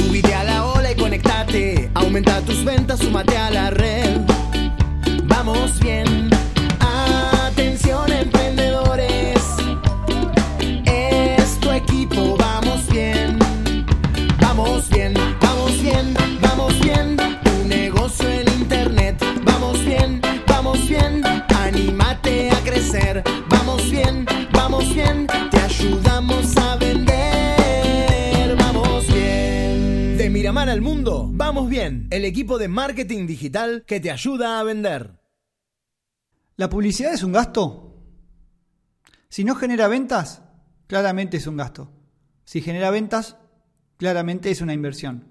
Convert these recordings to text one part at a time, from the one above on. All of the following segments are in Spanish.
Subite a la ola y conectate. Aumenta tus ventas, súmate a la red. Vamos bien. Bien. El equipo de marketing digital que te ayuda a vender. ¿La publicidad es un gasto? Si no genera ventas, claramente es un gasto. Si genera ventas, claramente es una inversión.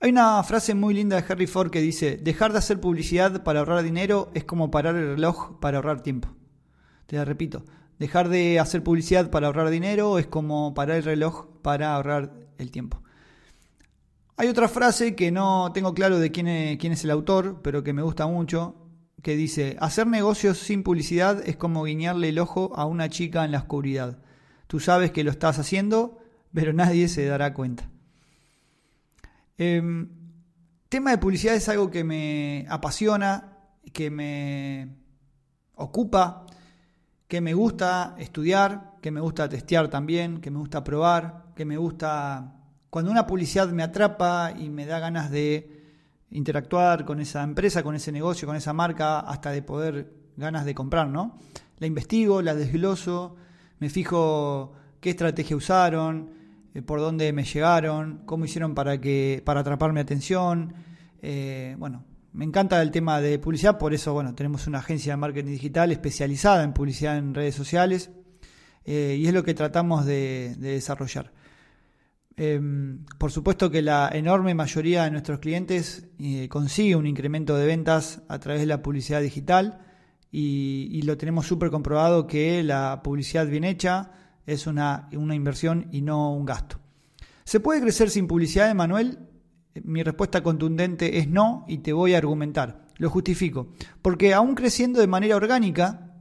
Hay una frase muy linda de Harry Ford que dice, dejar de hacer publicidad para ahorrar dinero es como parar el reloj para ahorrar tiempo. Te la repito, dejar de hacer publicidad para ahorrar dinero es como parar el reloj para ahorrar el tiempo. Hay otra frase que no tengo claro de quién es, quién es el autor, pero que me gusta mucho, que dice, hacer negocios sin publicidad es como guiñarle el ojo a una chica en la oscuridad. Tú sabes que lo estás haciendo, pero nadie se dará cuenta. Eh, tema de publicidad es algo que me apasiona, que me ocupa, que me gusta estudiar, que me gusta testear también, que me gusta probar, que me gusta... Cuando una publicidad me atrapa y me da ganas de interactuar con esa empresa, con ese negocio, con esa marca, hasta de poder ganas de comprar, ¿no? La investigo, la desgloso, me fijo qué estrategia usaron, eh, por dónde me llegaron, cómo hicieron para que para atrapar mi atención. Eh, bueno, me encanta el tema de publicidad, por eso bueno, tenemos una agencia de marketing digital especializada en publicidad en redes sociales eh, y es lo que tratamos de, de desarrollar. Em, por supuesto que la enorme mayoría de nuestros clientes eh, consigue un incremento de ventas a través de la publicidad digital y, lo tenemos súper comprobado que la publicidad bien hecha es una, una inversión y no un gasto. ¿Se puede crecer sin publicidad, Emanuel? Mi respuesta contundente es no y te voy a argumentar. Lo justifico. Porque aún creciendo de manera orgánica,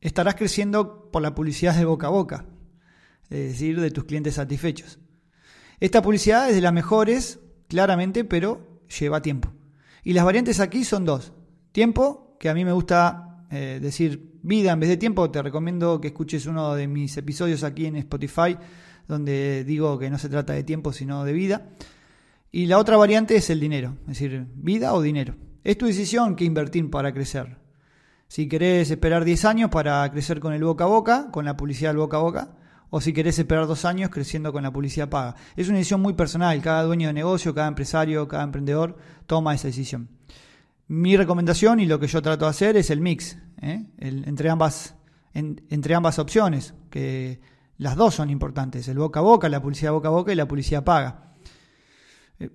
estarás creciendo por la publicidad de boca a boca, es decir, de tus clientes satisfechos. Esta publicidad es de las mejores, claramente, pero lleva tiempo. Y las variantes aquí son dos. Tiempo, que a mí me gusta eh, decir vida en vez de tiempo, te recomiendo que escuches uno de mis episodios aquí en Spotify, donde digo que no se trata de tiempo, sino de vida. Y la otra variante es el dinero, es decir, vida o dinero. Es tu decisión que invertir para crecer. Si querés esperar 10 años para crecer con el boca a boca, con la publicidad del boca a boca, o si querés esperar dos años creciendo con la publicidad paga. Es una decisión muy personal, cada dueño de negocio, cada empresario, cada emprendedor toma esa decisión. Mi recomendación y lo que yo trato de hacer es el mix, ¿eh? entre, ambas, en, entre ambas opciones, que las dos son importantes, el boca a boca, la publicidad boca a boca y la publicidad paga. Eh,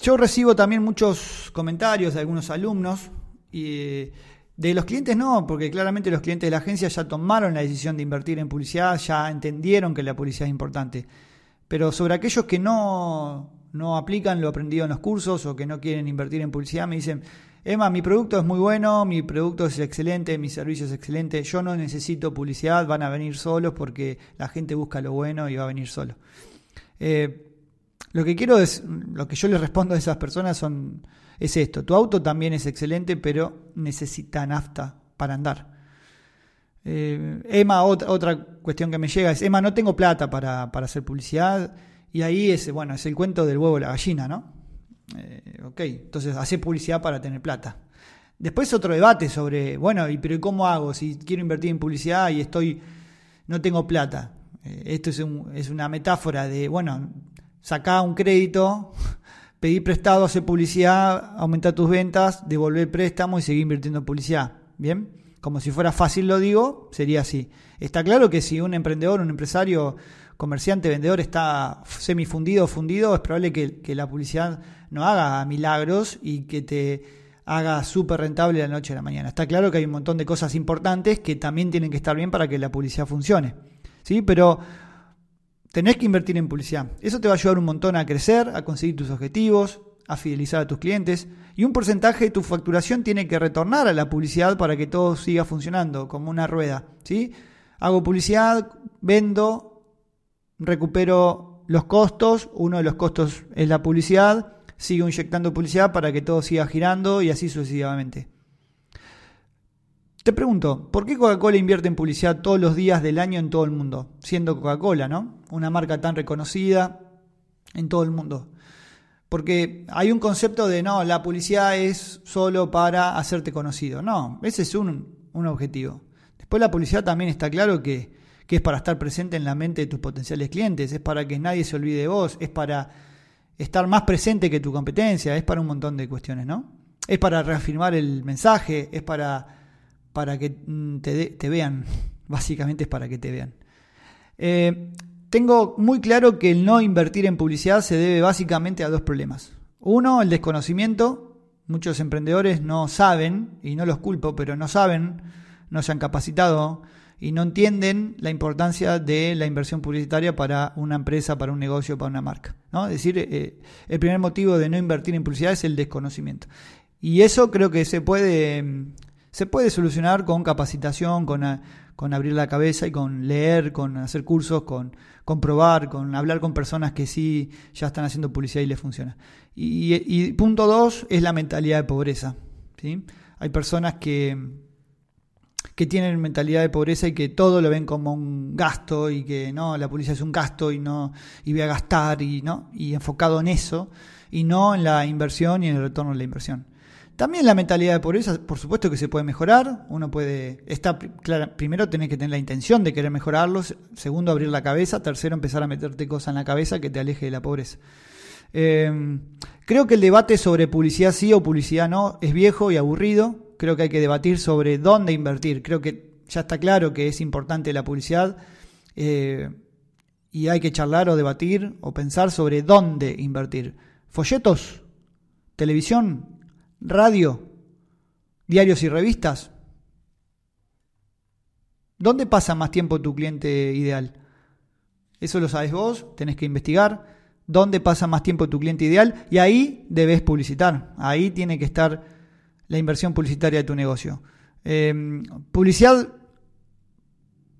yo recibo también muchos comentarios de algunos alumnos y de los clientes no, porque claramente los clientes de la agencia ya tomaron la decisión de invertir en publicidad, ya entendieron que la publicidad es importante. Pero sobre aquellos que no, no aplican lo aprendido en los cursos o que no quieren invertir en publicidad, me dicen, Emma, mi producto es muy bueno, mi producto es excelente, mi servicio es excelente, yo no necesito publicidad, van a venir solos porque la gente busca lo bueno y va a venir solo. Eh, lo que quiero es, lo que yo les respondo a esas personas son es esto. Tu auto también es excelente, pero necesita nafta para andar. Eh, Emma, otra, otra, cuestión que me llega es, Emma, no tengo plata para, para, hacer publicidad. Y ahí es, bueno, es el cuento del huevo y la gallina, ¿no? Eh, ok, entonces hace publicidad para tener plata. Después otro debate sobre, bueno, ¿y pero cómo hago si quiero invertir en publicidad y estoy, no tengo plata? Eh, esto es, un, es una metáfora de, bueno, saca un crédito pedir prestado, hacer publicidad, aumentar tus ventas, devolver préstamo y seguir invirtiendo en publicidad. ¿Bien? Como si fuera fácil lo digo, sería así. Está claro que si un emprendedor, un empresario, comerciante, vendedor está semifundido fundido, es probable que, que, la publicidad no haga milagros y que te haga súper rentable la noche a la mañana. Está claro que hay un montón de cosas importantes que también tienen que estar bien para que la publicidad funcione. ¿Sí? Pero tenés que invertir en publicidad. Eso te va a ayudar un montón a crecer, a conseguir tus objetivos, a fidelizar a tus clientes y un porcentaje de tu facturación tiene que retornar a la publicidad para que todo siga funcionando como una rueda, ¿sí? Hago publicidad, vendo, recupero los costos, uno de los costos es la publicidad, sigo inyectando publicidad para que todo siga girando y así sucesivamente. Te pregunto, ¿por qué Coca-Cola invierte en publicidad todos los días del año en todo el mundo? Siendo Coca-Cola, ¿no? Una marca tan reconocida en todo el mundo. Porque hay un concepto de, no, la publicidad es solo para hacerte conocido. No, ese es un, un objetivo. Después la publicidad también está claro que, que es para estar presente en la mente de tus potenciales clientes, es para que nadie se olvide de vos, es para estar más presente que tu competencia, es para un montón de cuestiones, ¿no? Es para reafirmar el mensaje, es para, para que mm, te, vean, básicamente es para que te vean. Eh, tengo muy claro que el no invertir en publicidad se debe básicamente a dos problemas. Uno, el desconocimiento. Muchos emprendedores no saben, y no los culpo, pero no saben, no se han capacitado y no entienden la importancia de la inversión publicitaria para una empresa, para un negocio, para una marca. ¿no? Es decir, eh, el primer motivo de no invertir en publicidad es el desconocimiento. Y eso creo que se puede, se puede solucionar con capacitación, con, con abrir la cabeza y con leer, con hacer cursos, con, comprobar, con hablar con personas que sí ya están haciendo publicidad y les funciona. Y, y punto dos es la mentalidad de pobreza. ¿sí? Hay personas que que tienen mentalidad de pobreza y que todo lo ven como un gasto y que no, la publicidad es un gasto y no, y voy a gastar y no, y enfocado en eso y no en la inversión y en el retorno de la inversión. También la mentalidad de pobreza, por supuesto que se puede mejorar. Uno puede, está, claro, primero tenés que tener la intención de querer mejorarlo. Segundo, abrir la cabeza. Tercero, empezar a meterte cosas en la cabeza que te aleje de la pobreza. Eh, creo que el debate sobre publicidad sí o publicidad no es viejo y aburrido creo que hay que debatir sobre dónde invertir. Creo que ya está claro que es importante la publicidad eh, y hay que charlar o debatir o pensar sobre dónde invertir. Folletos, televisión, radio, diarios y revistas. ¿Dónde pasa más tiempo tu cliente ideal? Eso lo sabes vos, tenés que investigar dónde pasa más tiempo tu cliente ideal y ahí debes publicitar. Ahí tiene que estar la inversión publicitaria de tu negocio. Em, publicidad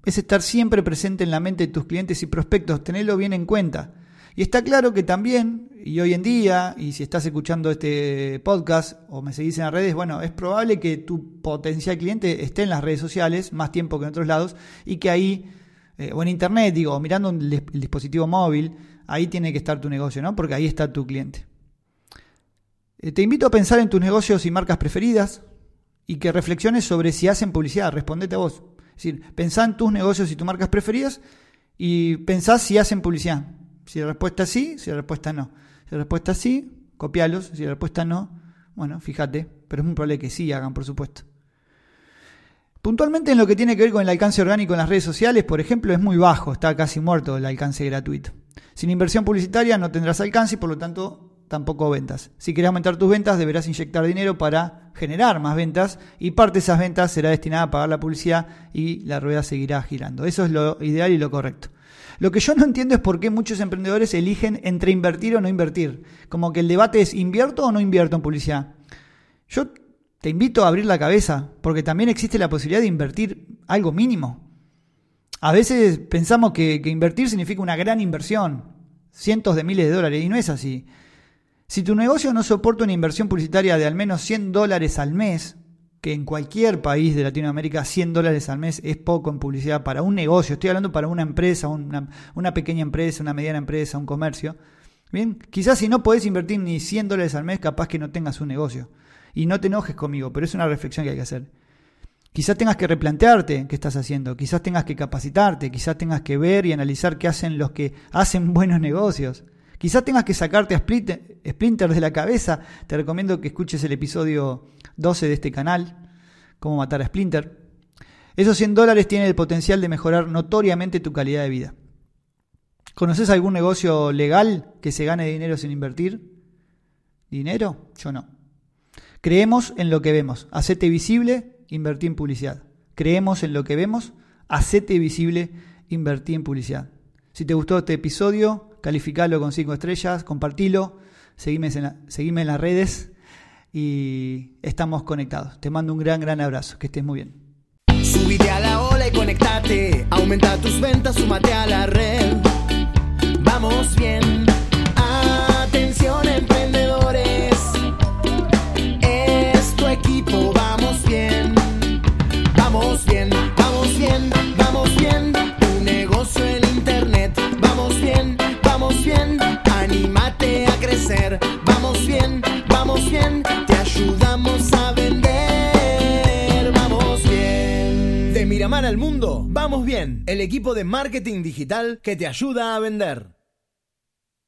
es estar siempre presente en la mente de tus clientes y prospectos, tenerlo bien en cuenta. Y está claro que también, y hoy en día, y si estás escuchando este podcast o me seguís en las redes, bueno, es probable que tu potencial cliente esté en las redes sociales más tiempo que en otros lados y que ahí, eh, o en internet, digo, mirando el dispositivo móvil, ahí tiene que estar tu negocio, ¿no? Porque ahí está tu cliente. Eh, te invito a pensar en tus negocios y marcas preferidas y que reflexiones sobre si hacen publicidad. Respondete a vos. Es decir, pensá en tus negocios y tus marcas preferidas y pensá si hacen publicidad. Si la respuesta es sí, si la respuesta no. Si la respuesta es sí, copialos. Si la respuesta no, bueno, fíjate. Pero es muy probable que sí hagan, por supuesto. Puntualmente en lo que tiene que ver con el alcance orgánico en las redes sociales, por ejemplo, es muy bajo, está casi muerto el alcance gratuito. Sin inversión publicitaria no tendrás alcance y por lo tanto tampoco ventas. Si quieres aumentar tus ventas, deberás inyectar dinero para generar más ventas y parte de esas ventas será destinada a pagar la publicidad y la rueda seguirá girando. Eso es lo ideal y lo correcto. Lo que yo no entiendo es por qué muchos emprendedores eligen entre invertir o no invertir. Como que el debate es invierto o no invierto en publicidad. Yo te invito a abrir la cabeza, porque también existe la posibilidad de invertir algo mínimo. A veces pensamos que, invertir significa una gran inversión, cientos de miles de dólares, y no es así. Si tu negocio no soporta una inversión publicitaria de al menos 100 dólares al mes, que en cualquier país de Latinoamérica 100 dólares al mes es poco en publicidad para un negocio, estoy hablando para una empresa, una, pequeña empresa, una mediana empresa, un comercio. Bien, quizás si no podés invertir ni 100 dólares al mes, capaz que no tengas un negocio. Y no te enojes conmigo, pero es una reflexión que hay que hacer. Quizás tengas que replantearte qué estás haciendo, quizás tengas que capacitarte, quizás tengas que ver y analizar qué hacen los que hacen buenos negocios. Quizás tengas que sacarte a Splinter de la cabeza. Te recomiendo que escuches el episodio 12 de este canal, Cómo matar a Splinter. Esos 100 dólares tienen el potencial de mejorar notoriamente tu calidad de vida. ¿Conoces algún negocio legal que se gane dinero sin invertir? ¿Dinero? Yo no. Creemos en lo que vemos. Hacete visible, invertí en publicidad. Creemos en lo que vemos, hacete visible, invertí en publicidad. Si te gustó este episodio, calificalo con 5 estrellas, compartilo, seguime seguime en las redes y estamos conectados. Te mando un gran, gran abrazo. Que estés muy bien. Subite a la ola y conectate. Aumenta tus ventas, súmate a la red. Vamos bien. El equipo de marketing digital que te ayuda a vender.